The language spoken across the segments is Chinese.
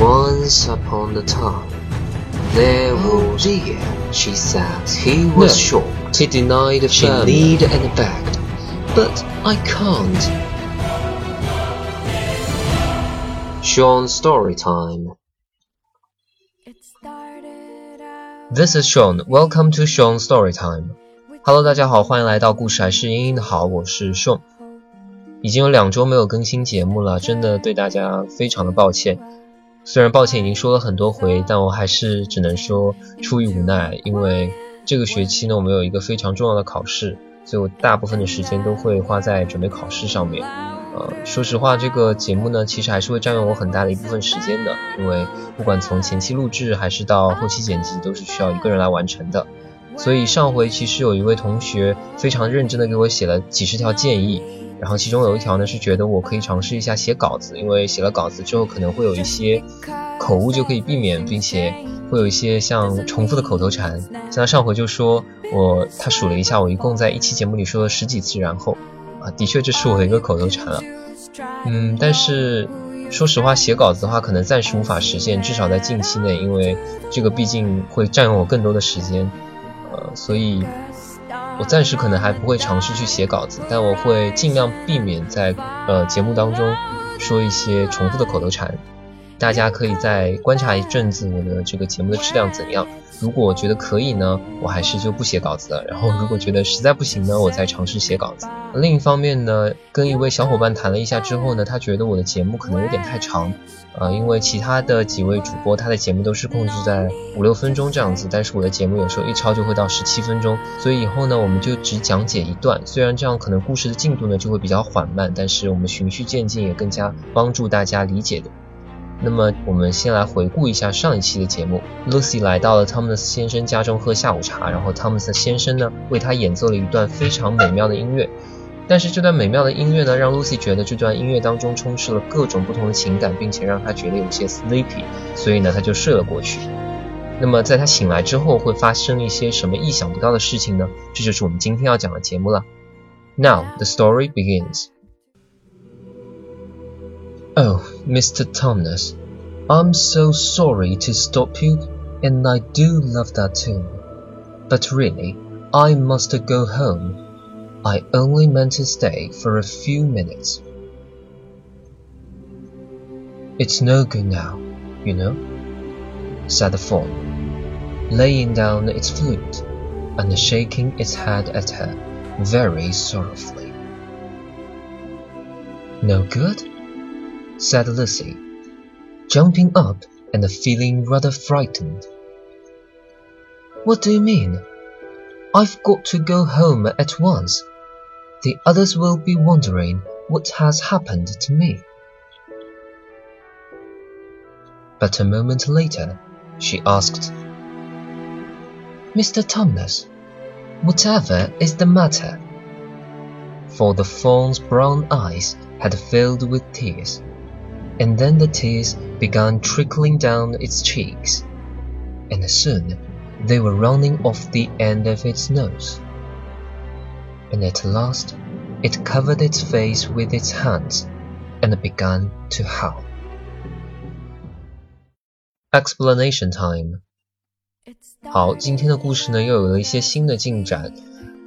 Once upon a time, there Oh was. dear, She said he was No. shocked. He denied She firmly. need and begged, but I can't. Sean story time. This is Sean. Welcome to Sean Story Time. Hello，大家好，欢迎来到故事还是英英的好，我是 Sean。已经有两周没有更新节目了，真的对大家非常的抱歉。 虽然抱歉已经说了很多回，但我还是只能说出于无奈，因为这个学期呢，我们有一个非常重要的考试，所以我大部分的时间都会花在准备考试上面。呃，说实话，这个节目呢，其实还是会占用我很大的一部分时间的，因为不管从前期录制还是到后期剪辑，都是需要一个人来完成的。所以上回其实有一位同学非常认真的给我写了几十条建议，然后其中有一条呢是觉得我可以尝试一下写稿子，因为写了稿子之后可能会有一些口误就可以避免，并且会有一些像重复的口头禅。像他上回就说我他数了一下，我一共在一期节目里说了十几次，然后啊，的确这是我的一个口头禅了。嗯，但是说实话，写稿子的话可能暂时无法实现，至少在近期内，因为这个毕竟会占用我更多的时间，呃，所以我暂时可能还不会尝试去写稿子，但我会尽量避免在呃节目当中说一些重复的口头禅。大家可以再观察一阵子我的这个节目的质量怎样。如果觉得可以呢，我还是就不写稿子了。然后如果觉得实在不行呢，我再尝试写稿子。另一方面呢，跟一位小伙伴谈了一下之后呢，他觉得我的节目可能有点太长，呃，因为其他的几位主播他的节目都是控制在五六分钟这样子，但是我的节目有时候一超就会到十七分钟，所以以后呢，我们就只讲解一段。虽然这样可能故事的进度呢就会比较缓慢，但是我们循序渐进也更加帮助大家理解的。那么我们先来回顾一下上一期的节目。Lucy 来到了汤姆斯先生家中喝下午茶，然后汤姆斯先生呢为他演奏了一段非常美妙的音乐。但是这段美妙的音乐呢，让 Lucy 觉得这段音乐当中充斥了各种不同的情感，并且让她觉得有些 sleepy，所以呢，她就睡了过去。那么在她醒来之后，会发生一些什么意想不到的事情呢？这就是我们今天要讲的节目了。Now the story begins. Oh, Mr. Thomas, I'm so sorry to stop you, and I do love that tune. But really, I must go home. I only meant to stay for a few minutes. It's no good now, you know, said the fawn, laying down its flute and shaking its head at her very sorrowfully. No good? Said Lucy, jumping up and feeling rather frightened. What do you mean? I've got to go home at once. The others will be wondering what has happened to me. But a moment later, she asked, Mr. Thomas, whatever is the matter? For the fawn's brown eyes had filled with tears and then the tears began trickling down its cheeks, and soon they were running off the end of its nose. And at last it covered its face with its hands and began to howl. Explanation time. 好，今天的故事呢又有了一些新的进展。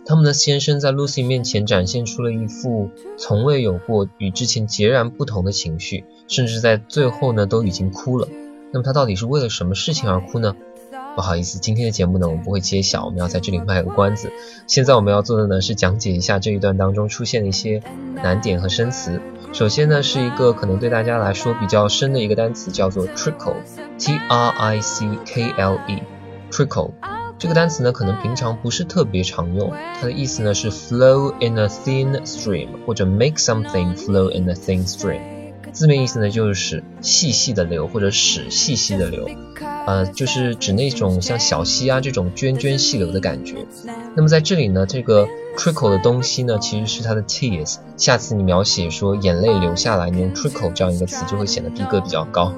他们的先生在 Lucy 面前展现出了一副从未有过与之前截然不同的情绪，甚至在最后呢都已经哭了。那么他到底是为了什么事情而哭呢？不好意思，今天的节目呢我们不会揭晓，我们要在这里卖个关子。现在我们要做的呢是讲解一下这一段当中出现的一些难点和生词。首先呢是一个可能对大家来说比较深的一个单词，叫做 trickle，t r i c k l e，trickle。这个单词呢，可能平常不是特别常用，它的意思呢是 flow in a thin stream，或者 make something flow in a thin stream。字面意思呢就是细细的流，或者使细细的流，呃，就是指那种像小溪啊这种涓涓细流的感觉。那么在这里呢，这个 trickle 的东西呢，其实是它的 tears。下次你描写说眼泪流下来，你用 trickle 这样一个词就会显得逼格比较高。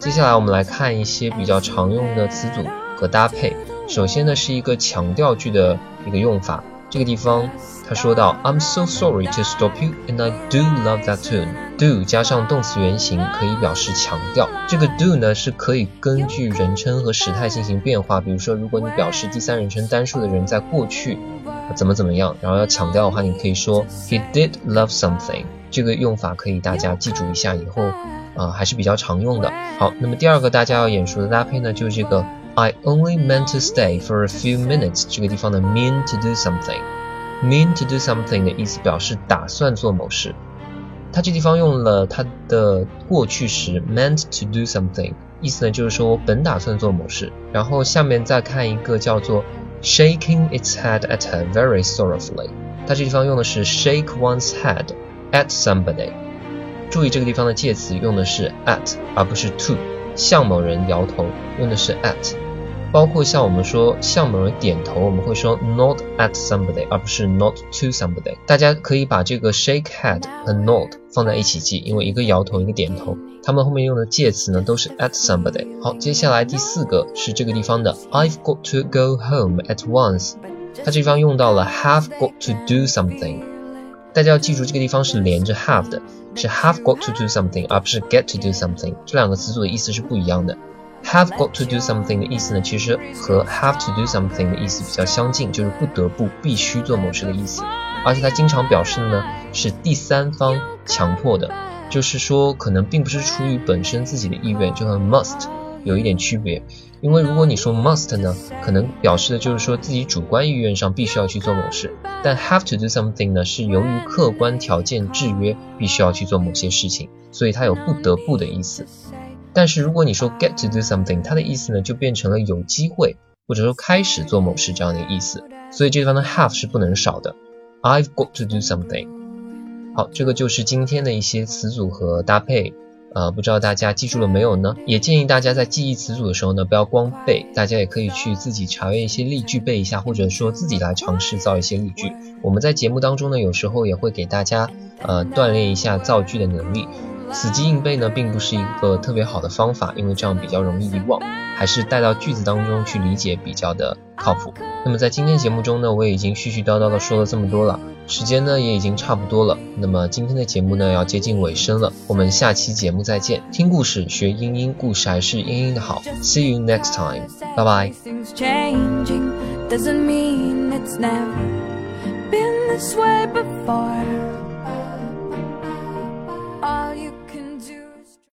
接下来我们来看一些比较常用的词组和搭配。首先呢是一个强调句的一个用法，这个地方他说到，I'm so sorry to stop you, and I do love that tune. Do 加上动词原形可以表示强调。这个 do 呢是可以根据人称和时态进行变化。比如说，如果你表示第三人称单数的人在过去怎么怎么样，然后要强调的话，你可以说 He did love something。这个用法可以大家记住一下，以后啊还是比较常用的。好，那么第二个大家要眼熟的搭配呢，就是这个 I only meant to stay for a few minutes。这个地方的 mean to do something，mean to do something 的意思表示打算做某事。它这地方用了它的过去时 meant to do something，意思呢就是说我本打算做某事。然后下面再看一个叫做 shaking its head at her very sorrowfully，它这地方用的是 shake one's head。at somebody，注意这个地方的介词用的是 at 而不是 to，向某人摇头用的是 at， 包括像我们说向某人点头，我们会说 nod at somebody 而不是 nod to somebody。大家可以把这个 shake head 和 nod 放在一起记，因为一个摇头一个点头，它们后面用的介词呢都是 at somebody。好，接下来第四个是这个地方的 I've got to go home at once，它这地方用到了 have got to do something。大家要记住，这个地方是连着 have 的，是 have got to do something，而不是 get to do something。这两个词组的意思是不一样的。Have got to do something 的意思呢，其实和 have to do something 的意思比较相近，就是不得不、必须做某事的意思。而且它经常表示的呢是第三方强迫的，就是说可能并不是出于本身自己的意愿，就和 must 有一点区别。因为如果你说 must 呢，可能表示的就是说自己主观意愿上必须要去做某事，但 have to do something 呢，是由于客观条件制约，必须要去做某些事情，所以它有不得不的意思。但是如果你说 get to do something，它的意思呢就变成了有机会或者说开始做某事这样的意思，所以这地方的 have 是不能少的。I've got to do something。好，这个就是今天的一些词组和搭配。呃，不知道大家记住了没有呢？也建议大家在记忆词组的时候呢，不要光背，大家也可以去自己查阅一些例句背一下，或者说自己来尝试造一些例句。我们在节目当中呢，有时候也会给大家呃锻炼一下造句的能力。死记硬背呢，并不是一个特别好的方法，因为这样比较容易遗忘，还是带到句子当中去理解比较的靠谱。那么在今天节目中呢，我已经絮絮叨叨的说了这么多了，时间呢也已经差不多了。那么今天的节目呢要接近尾声了，我们下期节目再见。听故事学英音，故事还是英音的好。See you next time，拜拜。